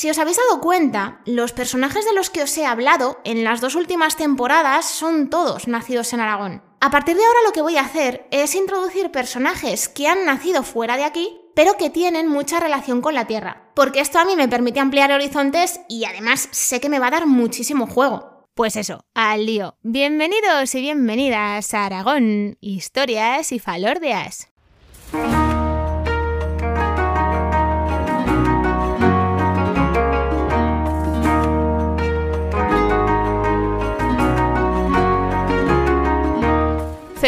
Si os habéis dado cuenta, los personajes de los que os he hablado en las dos últimas temporadas son todos nacidos en Aragón. A partir de ahora lo que voy a hacer es introducir personajes que han nacido fuera de aquí, pero que tienen mucha relación con la Tierra, porque esto a mí me permite ampliar horizontes y además sé que me va a dar muchísimo juego. Pues eso, al lío. Bienvenidos y bienvenidas a Aragón, historias y falordeas.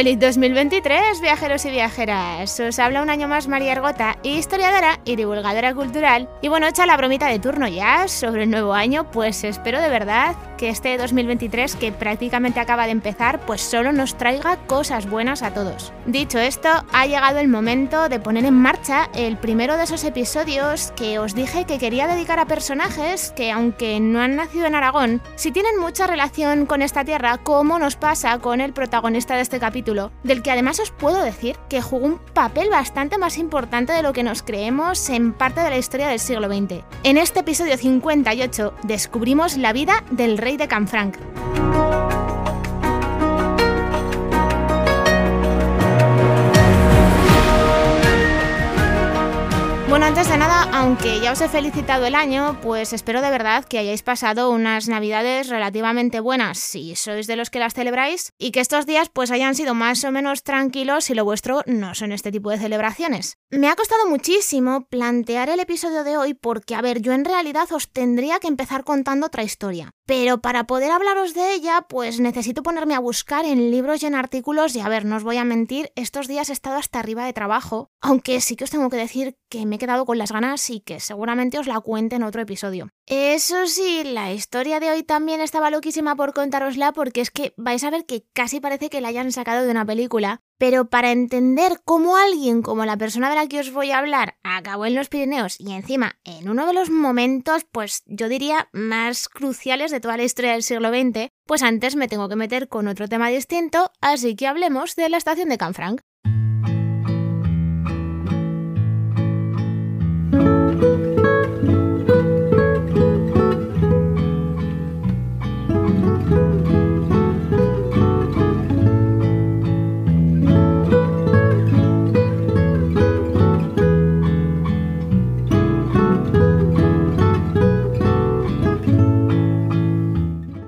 Feliz 2023, viajeros y viajeras. Os habla un año más María Argota, historiadora y divulgadora cultural. Y bueno, echa la bromita de turno ya sobre el nuevo año, pues espero de verdad que este 2023 que prácticamente acaba de empezar, pues solo nos traiga cosas buenas a todos. Dicho esto, ha llegado el momento de poner en marcha el primero de esos episodios que os dije que quería dedicar a personajes que aunque no han nacido en Aragón, sí tienen mucha relación con esta tierra, como nos pasa con el protagonista de este capítulo del que además os puedo decir que jugó un papel bastante más importante de lo que nos creemos en parte de la historia del siglo XX. En este episodio 58 descubrimos la vida del rey de Canfranc. Bueno, antes de nada, aunque ya os he felicitado el año, pues espero de verdad que hayáis pasado unas navidades relativamente buenas si sois de los que las celebráis y que estos días pues hayan sido más o menos tranquilos si lo vuestro no son este tipo de celebraciones. Me ha costado muchísimo plantear el episodio de hoy porque, a ver, yo en realidad os tendría que empezar contando otra historia. Pero para poder hablaros de ella, pues necesito ponerme a buscar en libros y en artículos y a ver, no os voy a mentir, estos días he estado hasta arriba de trabajo, aunque sí que os tengo que decir que me he quedado con las ganas y que seguramente os la cuente en otro episodio. Eso sí, la historia de hoy también estaba loquísima por contárosla porque es que vais a ver que casi parece que la hayan sacado de una película pero para entender cómo alguien como la persona de la que os voy a hablar acabó en los Pirineos y encima en uno de los momentos, pues yo diría, más cruciales de toda la historia del siglo XX, pues antes me tengo que meter con otro tema distinto, así que hablemos de la estación de Canfranc.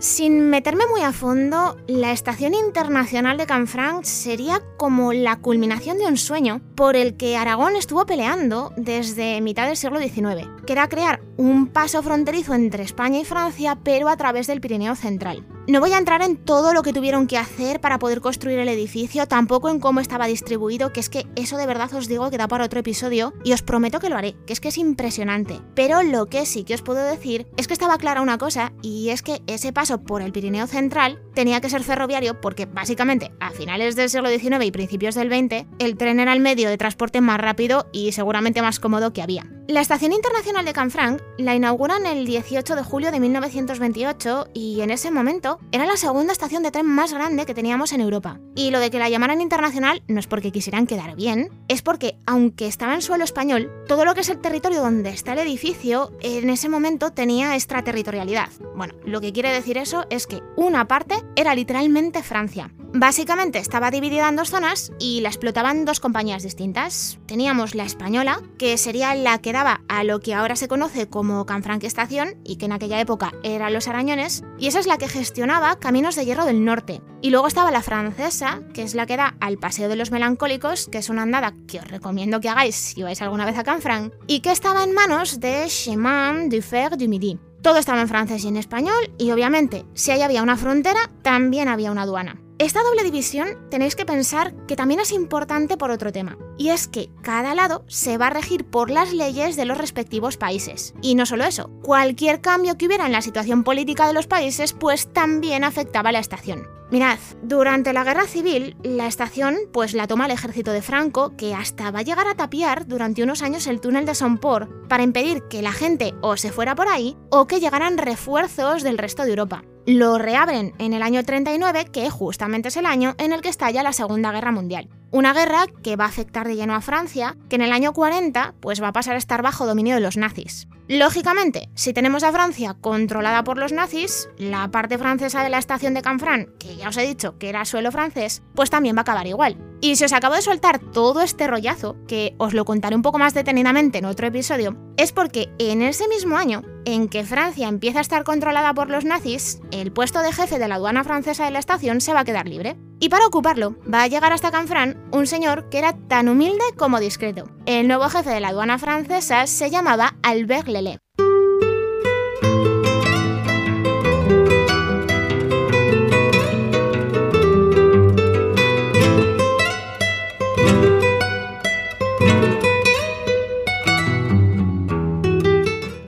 Sin meterme muy a fondo, la Estación Internacional de Canfranc sería como la culminación de un sueño por el que Aragón estuvo peleando desde mitad del siglo XIX, que era crear un paso fronterizo entre España y Francia, pero a través del Pirineo Central. No voy a entrar en todo lo que tuvieron que hacer para poder construir el edificio, tampoco en cómo estaba distribuido, que es que eso de verdad os digo que da para otro episodio y os prometo que lo haré, que es que es impresionante. Pero lo que sí que os puedo decir es que estaba clara una cosa y es que ese paso por el Pirineo Central tenía que ser ferroviario porque básicamente a finales del siglo XIX y principios del XX el tren era el medio de transporte más rápido y seguramente más cómodo que había. La Estación Internacional de Canfranc la inauguran el 18 de julio de 1928 y en ese momento era la segunda estación de tren más grande que teníamos en Europa. Y lo de que la llamaran internacional no es porque quisieran quedar bien, es porque aunque estaba en suelo español, todo lo que es el territorio donde está el edificio en ese momento tenía extraterritorialidad. Bueno, lo que quiere decir eso es que una parte era literalmente Francia. Básicamente estaba dividida en dos zonas y la explotaban dos compañías distintas. Teníamos la española, que sería la que daba a lo que ahora se conoce como Canfranc Estación y que en aquella época eran los Arañones, y esa es la que gestionaba Caminos de Hierro del Norte. Y luego estaba la francesa, que es la que da al Paseo de los Melancólicos, que es una andada que os recomiendo que hagáis si vais alguna vez a Canfranc, y que estaba en manos de Chemin du Fer du Midi. Todo estaba en francés y en español, y obviamente, si ahí había una frontera, también había una aduana. Esta doble división tenéis que pensar que también es importante por otro tema, y es que cada lado se va a regir por las leyes de los respectivos países. Y no solo eso, cualquier cambio que hubiera en la situación política de los países pues también afectaba a la estación. Mirad, durante la guerra civil, la estación pues la toma el ejército de Franco, que hasta va a llegar a tapiar durante unos años el túnel de Somport para impedir que la gente o se fuera por ahí o que llegaran refuerzos del resto de Europa. Lo reabren en el año 39, que justamente es el año en el que estalla la Segunda Guerra Mundial. Una guerra que va a afectar de lleno a Francia, que en el año 40 pues va a pasar a estar bajo dominio de los nazis. Lógicamente, si tenemos a Francia controlada por los nazis, la parte francesa de la estación de Canfranc, que ya os he dicho que era suelo francés, pues también va a acabar igual. Y si os acabo de soltar todo este rollazo, que os lo contaré un poco más detenidamente en otro episodio, es porque en ese mismo año en que Francia empieza a estar controlada por los nazis, el puesto de jefe de la aduana francesa de la estación se va a quedar libre. Y para ocuparlo, va a llegar hasta Canfranc un señor que era tan humilde como discreto. El nuevo jefe de la aduana francesa se llamaba Albert Lelé.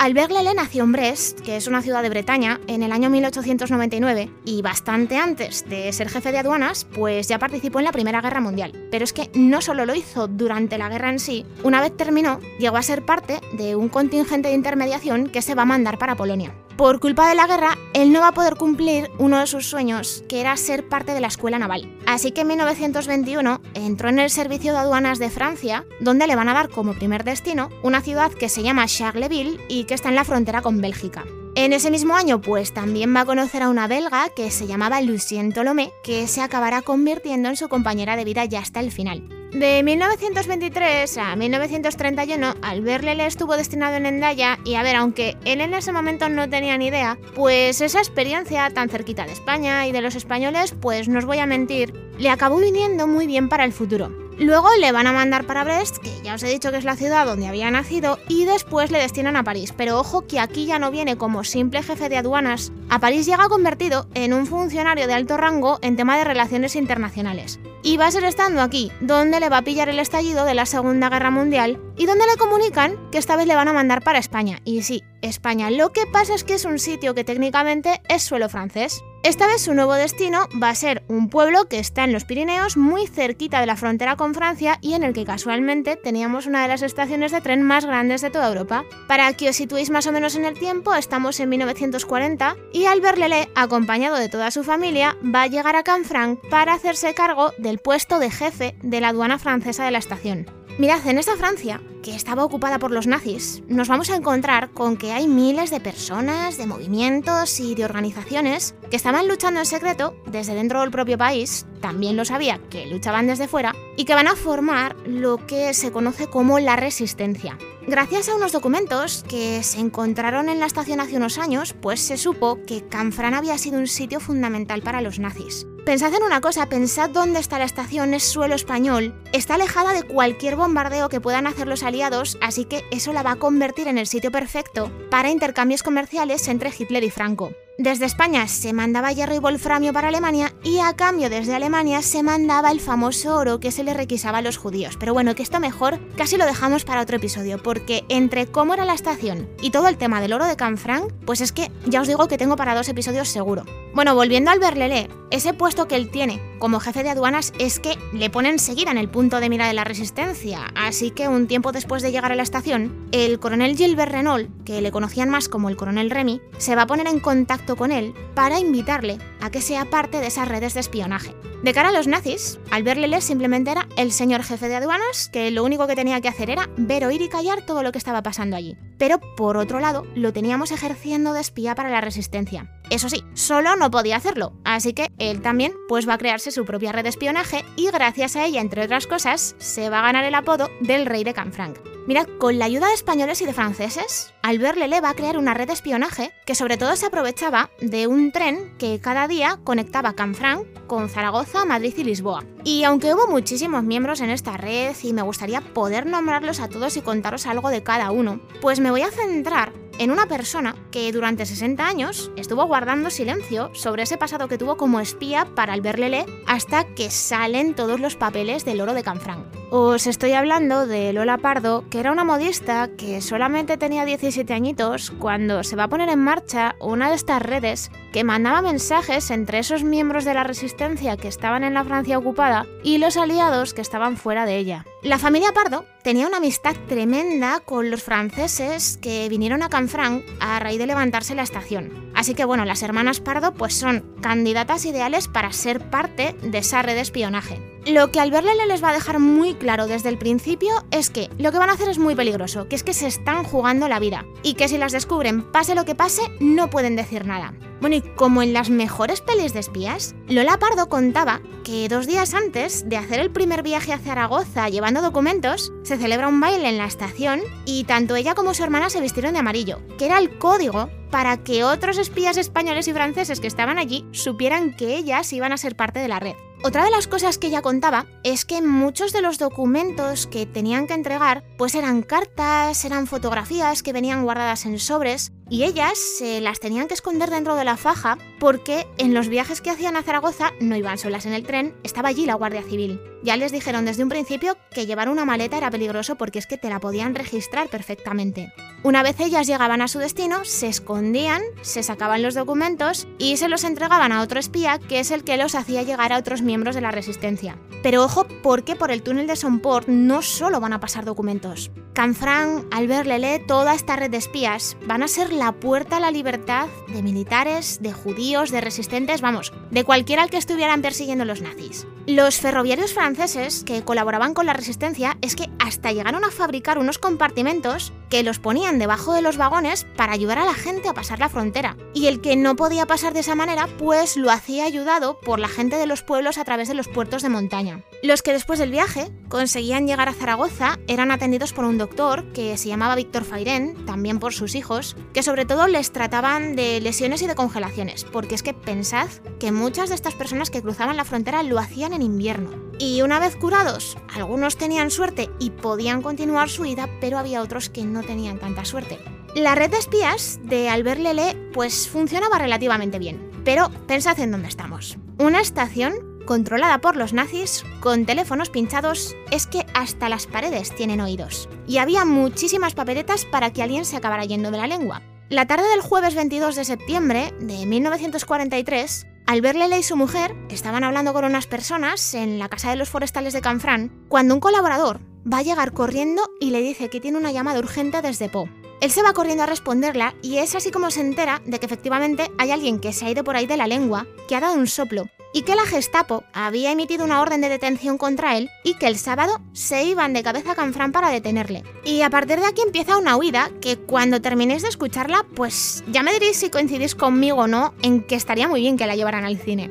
Albert Lelé nació en Brest, que es una ciudad de Bretaña, en el año 1899 y bastante antes de ser jefe de aduanas, pues ya participó en la Primera Guerra Mundial. Pero es que no solo lo hizo durante la guerra en sí, una vez terminó, llegó a ser parte de un contingente de intermediación que se va a mandar para Polonia. Por culpa de la guerra, él no va a poder cumplir uno de sus sueños, que era ser parte de la escuela naval. Así que en 1921 entró en el servicio de aduanas de Francia, donde le van a dar como primer destino una ciudad que se llama Charleville y que está en la frontera con Bélgica. En ese mismo año, pues también va a conocer a una belga que se llamaba Lucien Tolomé, que se acabará convirtiendo en su compañera de vida ya hasta el final. De 1923 a 1931, Albert Lele estuvo destinado en Endaya y a ver, aunque él en ese momento no tenía ni idea, pues esa experiencia tan cerquita de España y de los españoles, pues no os voy a mentir, le acabó viniendo muy bien para el futuro. Luego le van a mandar para Brest, que ya os he dicho que es la ciudad donde había nacido, y después le destinan a París. Pero ojo que aquí ya no viene como simple jefe de aduanas. A París llega convertido en un funcionario de alto rango en tema de relaciones internacionales. Y va a ser estando aquí, donde le va a pillar el estallido de la Segunda Guerra Mundial y donde le comunican que esta vez le van a mandar para España. Y sí, España. Lo que pasa es que es un sitio que técnicamente es suelo francés. Esta vez su nuevo destino va a ser un pueblo que está en los Pirineos, muy cerquita de la frontera con Francia y en el que casualmente teníamos una de las estaciones de tren más grandes de toda Europa. Para que os situéis más o menos en el tiempo, estamos en 1940 y Albert Lelé, acompañado de toda su familia, va a llegar a Canfranc para hacerse cargo del puesto de jefe de la aduana francesa de la estación. Mirad, en esta Francia, que estaba ocupada por los nazis, nos vamos a encontrar con que hay miles de personas, de movimientos y de organizaciones que estaban luchando en secreto desde dentro del propio país, también lo sabía que luchaban desde fuera, y que van a formar lo que se conoce como la resistencia. Gracias a unos documentos que se encontraron en la estación hace unos años, pues se supo que Canfrán había sido un sitio fundamental para los nazis. Pensad en una cosa, pensad dónde está la estación, es suelo español, está alejada de cualquier bombardeo que puedan hacer los aliados, así que eso la va a convertir en el sitio perfecto para intercambios comerciales entre Hitler y Franco. Desde España se mandaba hierro y wolframio para Alemania y a cambio desde Alemania se mandaba el famoso oro que se le requisaba a los judíos. Pero bueno, que esto mejor casi lo dejamos para otro episodio, porque entre cómo era la estación y todo el tema del oro de Canfranc, pues es que ya os digo que tengo para dos episodios seguro. Bueno, volviendo al Berlelé, ese puesto que él tiene como jefe de aduanas es que le ponen seguida en el punto de mira de la resistencia, así que un tiempo después de llegar a la estación, el coronel Gilbert Renault, que le conocían más como el coronel Remy, se va a poner en contacto con él para invitarle a que sea parte de esas redes de espionaje. De cara a los nazis, Albert Lelé simplemente era el señor jefe de aduanas, que lo único que tenía que hacer era ver, oír y callar todo lo que estaba pasando allí. Pero por otro lado, lo teníamos ejerciendo de espía para la resistencia. Eso sí, solo no podía hacerlo, así que él también pues va a crearse su propia red de espionaje y gracias a ella, entre otras cosas, se va a ganar el apodo del rey de Canfranc. Mirad, con la ayuda de españoles y de franceses, Albert Lelé va a crear una red de espionaje que sobre todo se aprovechaba de un tren que cada día conectaba Canfranc con Zaragoza, Madrid y Lisboa. Y aunque hubo muchísimos miembros en esta red y me gustaría poder nombrarlos a todos y contaros algo de cada uno, pues me voy a centrar en una persona que durante 60 años estuvo guardando silencio sobre ese pasado que tuvo como espía para Albert Lelé hasta que salen todos los papeles del oro de Canfranc. Os estoy hablando de Lola Pardo, que era una modista que solamente tenía 17 añitos cuando se va a poner en marcha una de estas redes que mandaba mensajes entre esos miembros de la resistencia que estaban en la Francia ocupada y los aliados que estaban fuera de ella. La familia Pardo tenía una amistad tremenda con los franceses que vinieron a Canfranc a raíz de levantarse la estación. Así que bueno, las hermanas Pardo pues son candidatas ideales para ser parte de esa red de espionaje. Lo que al verle les va a dejar muy claro desde el principio es que lo que van a hacer es muy peligroso, que es que se están jugando la vida y que si las descubren, pase lo que pase, no pueden decir nada. Bueno, y como en las mejores pelis de espías, Lola Pardo contaba que dos días antes de hacer el primer viaje a Zaragoza llevando documentos, se celebra un baile en la estación y tanto ella como su hermana se vistieron de amarillo, que era el código para que otros espías españoles y franceses que estaban allí supieran que ellas iban a ser parte de la red. Otra de las cosas que ella contaba es que muchos de los documentos que tenían que entregar pues eran cartas, eran fotografías que venían guardadas en sobres y ellas se las tenían que esconder dentro de la faja porque en los viajes que hacían a Zaragoza no iban solas en el tren, estaba allí la Guardia Civil. Ya les dijeron desde un principio que llevar una maleta era peligroso porque es que te la podían registrar perfectamente. Una vez ellas llegaban a su destino, se escondían, se sacaban los documentos y se los entregaban a otro espía que es el que los hacía llegar a otros miembros de la resistencia. Pero ojo, porque por el túnel de Somport no solo van a pasar documentos. Canfrán, Albert Lelé, toda esta red de espías van a ser la puerta a la libertad de militares, de judíos, de resistentes, vamos, de cualquiera al que estuvieran persiguiendo los nazis. Los ferroviarios franceses que colaboraban con la resistencia es que hasta llegaron a fabricar unos compartimentos que los ponían debajo de los vagones para ayudar a la gente a pasar la frontera. Y el que no podía pasar de esa manera, pues lo hacía ayudado por la gente de los pueblos a través de los puertos de montaña. Los que después del viaje conseguían llegar a Zaragoza eran atendidos por un doctor que se llamaba Víctor Fairén, también por sus hijos, que sobre todo les trataban de lesiones y de congelaciones, porque es que pensad que muchas de estas personas que cruzaban la frontera lo hacían en invierno. Y una vez curados, algunos tenían suerte y podían continuar su vida, pero había otros que no tenían tanta suerte. La red de espías de Albert Lele pues funcionaba relativamente bien, pero pensad en dónde estamos. Una estación controlada por los nazis, con teléfonos pinchados, es que hasta las paredes tienen oídos. Y había muchísimas papeletas para que alguien se acabara yendo de la lengua. La tarde del jueves 22 de septiembre de 1943, Albert Lele y su mujer estaban hablando con unas personas en la casa de los forestales de Canfrán cuando un colaborador va a llegar corriendo y le dice que tiene una llamada urgente desde Po. Él se va corriendo a responderla y es así como se entera de que efectivamente hay alguien que se ha ido por ahí de la lengua, que ha dado un soplo y que la Gestapo había emitido una orden de detención contra él y que el sábado se iban de cabeza a Canfrán para detenerle. Y a partir de aquí empieza una huida que cuando terminéis de escucharla, pues ya me diréis si coincidís conmigo o no en que estaría muy bien que la llevaran al cine.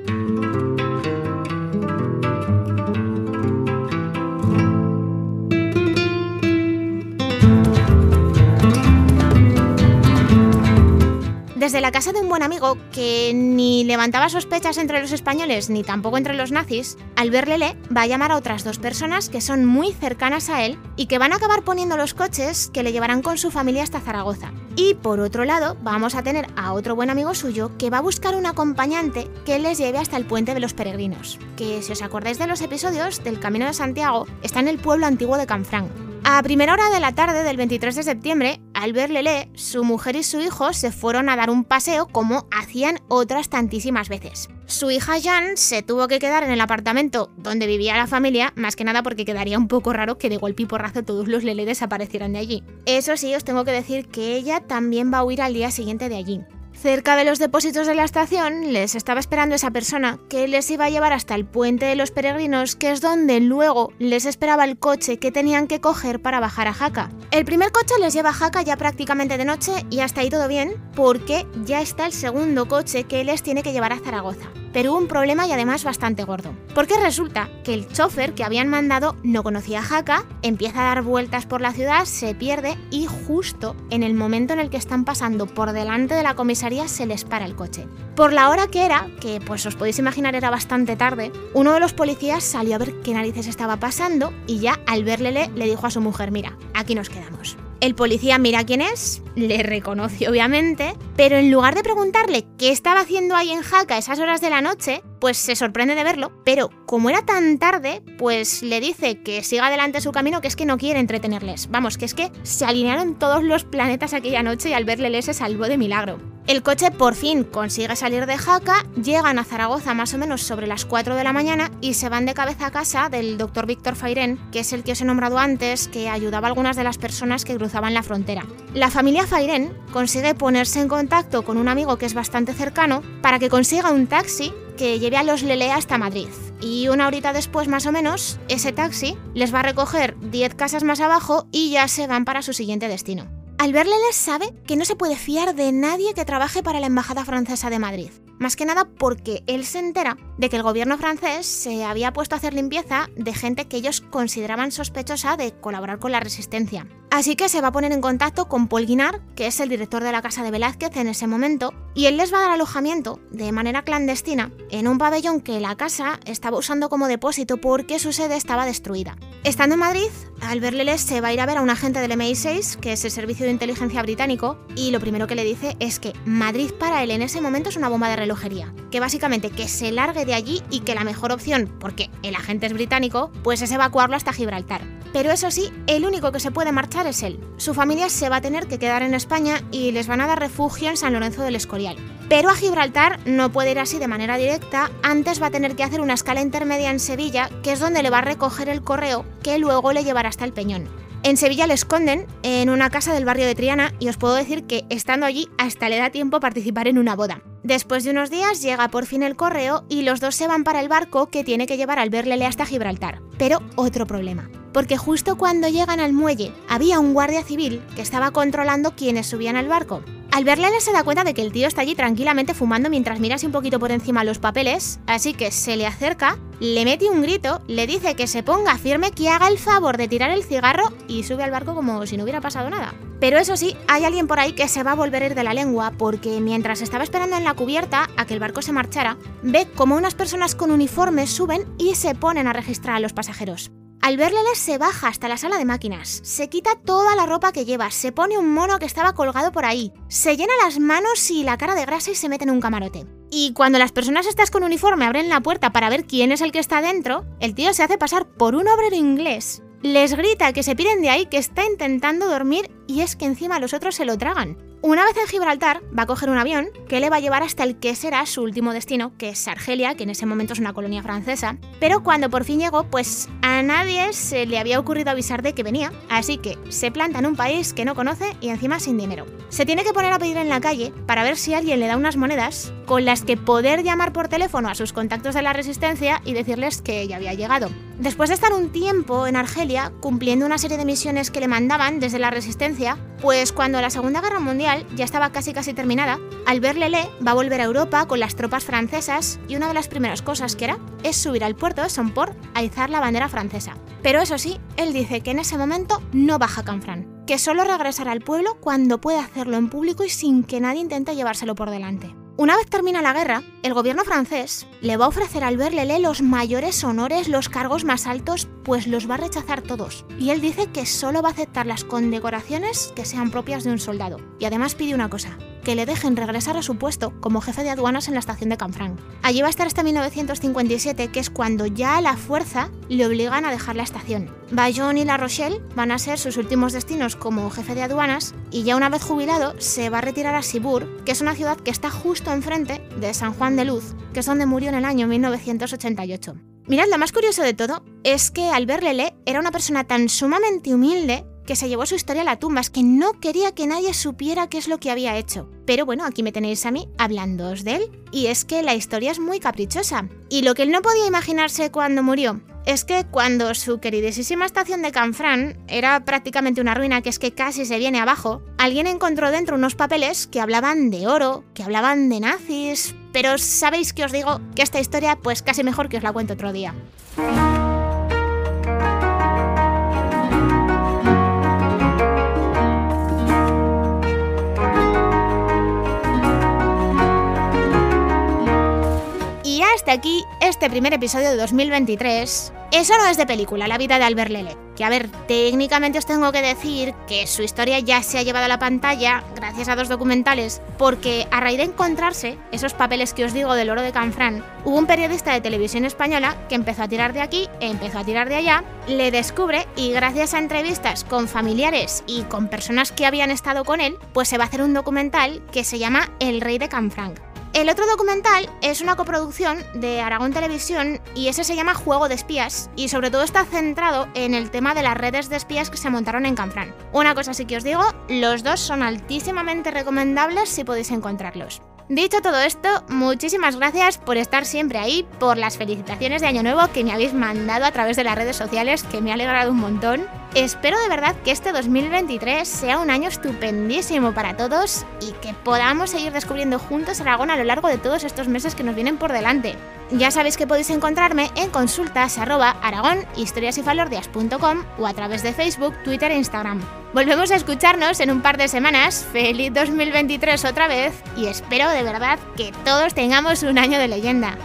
Desde la casa de un buen amigo que ni levantaba sospechas entre los españoles ni tampoco entre los nazis, Albert Lele va a llamar a otras dos personas que son muy cercanas a él y que van a acabar poniendo los coches que le llevarán con su familia hasta Zaragoza. Y por otro lado, vamos a tener a otro buen amigo suyo que va a buscar un acompañante que les lleve hasta el puente de los peregrinos, que si os acordáis de los episodios del Camino de Santiago, está en el pueblo antiguo de Canfrán. A primera hora de la tarde del 23 de septiembre, Albert Lelé, su mujer y su hijo se fueron a dar un paseo como hacían otras tantísimas veces. Su hija Jan se tuvo que quedar en el apartamento donde vivía la familia, más que nada porque quedaría un poco raro que de golpe y porrazo todos los Lelé desaparecieran de allí. Eso sí, os tengo que decir que ella también va a huir al día siguiente de allí. Cerca de los depósitos de la estación les estaba esperando esa persona que les iba a llevar hasta el puente de los peregrinos, que es donde luego les esperaba el coche que tenían que coger para bajar a Jaca. El primer coche les lleva a Jaca ya prácticamente de noche y hasta ahí todo bien, porque ya está el segundo coche que les tiene que llevar a Zaragoza pero hubo un problema y además bastante gordo. Porque resulta que el chofer que habían mandado no conocía a Jaca, empieza a dar vueltas por la ciudad, se pierde y justo en el momento en el que están pasando por delante de la comisaría se les para el coche. Por la hora que era, que pues os podéis imaginar era bastante tarde, uno de los policías salió a ver qué narices estaba pasando y ya al verle le dijo a su mujer, mira, aquí nos quedamos. El policía mira quién es, le reconoce obviamente, pero en lugar de preguntarle qué estaba haciendo ahí en Jaca esas horas de la noche, pues se sorprende de verlo, pero como era tan tarde, pues le dice que siga adelante su camino, que es que no quiere entretenerles. Vamos, que es que se alinearon todos los planetas aquella noche y al verle se salvó de milagro. El coche por fin consigue salir de Jaca, llegan a Zaragoza más o menos sobre las 4 de la mañana y se van de cabeza a casa del doctor Víctor Fairén, que es el que os he nombrado antes, que ayudaba a algunas de las personas que cruzaban la frontera. La familia Fairén consigue ponerse en contacto con un amigo que es bastante cercano para que consiga un taxi que lleve a los Lele hasta Madrid. y una horita después más o menos, ese taxi les va a recoger 10 casas más abajo y ya se van para su siguiente destino. Albert Leles sabe que no se puede fiar de nadie que trabaje para la Embajada Francesa de Madrid. Más que nada porque él se entera de que el gobierno francés se había puesto a hacer limpieza de gente que ellos consideraban sospechosa de colaborar con la resistencia. Así que se va a poner en contacto con Paul Guinard, que es el director de la casa de Velázquez en ese momento, y él les va a dar alojamiento de manera clandestina en un pabellón que la casa estaba usando como depósito porque su sede estaba destruida. Estando en Madrid, Albert Leles se va a ir a ver a un agente del MI6, que es el servicio de inteligencia británico, y lo primero que le dice es que Madrid para él en ese momento es una bomba de relojería, que básicamente que se largue de allí y que la mejor opción, porque el agente es británico, pues es evacuarlo hasta Gibraltar. Pero eso sí, el único que se puede marchar es él. Su familia se va a tener que quedar en España y les van a dar refugio en San Lorenzo del Escorial. Pero a Gibraltar no puede ir así de manera directa, antes va a tener que hacer una escala intermedia en Sevilla, que es donde le va a recoger el correo que luego le llevará hasta el Peñón. En Sevilla le esconden en una casa del barrio de Triana y os puedo decir que estando allí hasta le da tiempo participar en una boda. Después de unos días llega por fin el correo y los dos se van para el barco que tiene que llevar al Berlele hasta Gibraltar. Pero otro problema porque justo cuando llegan al muelle había un guardia civil que estaba controlando quienes subían al barco. Al verle se da cuenta de que el tío está allí tranquilamente fumando mientras mira un poquito por encima los papeles, así que se le acerca, le mete un grito, le dice que se ponga firme, que haga el favor de tirar el cigarro y sube al barco como si no hubiera pasado nada. Pero eso sí, hay alguien por ahí que se va a volver a ir de la lengua porque mientras estaba esperando en la cubierta a que el barco se marchara, ve como unas personas con uniformes suben y se ponen a registrar a los pasajeros. Al verle se baja hasta la sala de máquinas, se quita toda la ropa que lleva, se pone un mono que estaba colgado por ahí, se llena las manos y la cara de grasa y se mete en un camarote. Y cuando las personas estas con uniforme abren la puerta para ver quién es el que está dentro, el tío se hace pasar por un obrero inglés. Les grita que se piden de ahí, que está intentando dormir y es que encima los otros se lo tragan. Una vez en Gibraltar, va a coger un avión que le va a llevar hasta el que será su último destino, que es Argelia, que en ese momento es una colonia francesa. Pero cuando por fin llegó, pues a nadie se le había ocurrido avisar de que venía, así que se planta en un país que no conoce y encima sin dinero. Se tiene que poner a pedir en la calle para ver si alguien le da unas monedas con las que poder llamar por teléfono a sus contactos de la resistencia y decirles que ya había llegado. Después de estar un tiempo en Argelia cumpliendo una serie de misiones que le mandaban desde la resistencia, pues cuando la Segunda Guerra Mundial ya estaba casi casi terminada, Albert Lelé va a volver a Europa con las tropas francesas y una de las primeras cosas que hará es subir al puerto de Somport a izar la bandera francesa. Pero eso sí, él dice que en ese momento no baja Canfrán, que solo regresará al pueblo cuando pueda hacerlo en público y sin que nadie intente llevárselo por delante. Una vez termina la guerra, el gobierno francés le va a ofrecer al Berlele los mayores honores, los cargos más altos, pues los va a rechazar todos. Y él dice que solo va a aceptar las condecoraciones que sean propias de un soldado. Y además pide una cosa, que le dejen regresar a su puesto como jefe de aduanas en la estación de Canfranc. Allí va a estar hasta 1957, que es cuando ya la fuerza le obligan a dejar la estación. Bayonne y La Rochelle van a ser sus últimos destinos como jefe de aduanas y ya una vez jubilado se va a retirar a Sibur, que es una ciudad que está justo enfrente de San Juan de Luz, que es donde murió en el año 1988. Mirad, lo más curioso de todo es que Albert Lele era una persona tan sumamente humilde que se llevó su historia a la tumba, es que no quería que nadie supiera qué es lo que había hecho. Pero bueno, aquí me tenéis a mí hablándoos de él, y es que la historia es muy caprichosa. Y lo que él no podía imaginarse cuando murió es que cuando su queridísima estación de Canfrán era prácticamente una ruina que es que casi se viene abajo, alguien encontró dentro unos papeles que hablaban de oro, que hablaban de nazis, pero sabéis que os digo que esta historia pues casi mejor que os la cuento otro día. Hasta aquí este primer episodio de 2023. Eso no es de película, la vida de Albert Lele. Que a ver, técnicamente os tengo que decir que su historia ya se ha llevado a la pantalla gracias a dos documentales, porque a raíz de encontrarse esos papeles que os digo del oro de Canfrán, hubo un periodista de televisión española que empezó a tirar de aquí, empezó a tirar de allá, le descubre y gracias a entrevistas con familiares y con personas que habían estado con él, pues se va a hacer un documental que se llama El Rey de Canfranc. El otro documental es una coproducción de Aragón Televisión y ese se llama Juego de Espías y sobre todo está centrado en el tema de las redes de espías que se montaron en Canfrán. Una cosa sí que os digo, los dos son altísimamente recomendables si podéis encontrarlos. Dicho todo esto, muchísimas gracias por estar siempre ahí, por las felicitaciones de Año Nuevo que me habéis mandado a través de las redes sociales, que me ha alegrado un montón. Espero de verdad que este 2023 sea un año estupendísimo para todos y que podamos seguir descubriendo juntos Aragón a lo largo de todos estos meses que nos vienen por delante. Ya sabéis que podéis encontrarme en consultas o a través de Facebook, Twitter e Instagram. Volvemos a escucharnos en un par de semanas. Feliz 2023 otra vez y espero de verdad que todos tengamos un año de leyenda.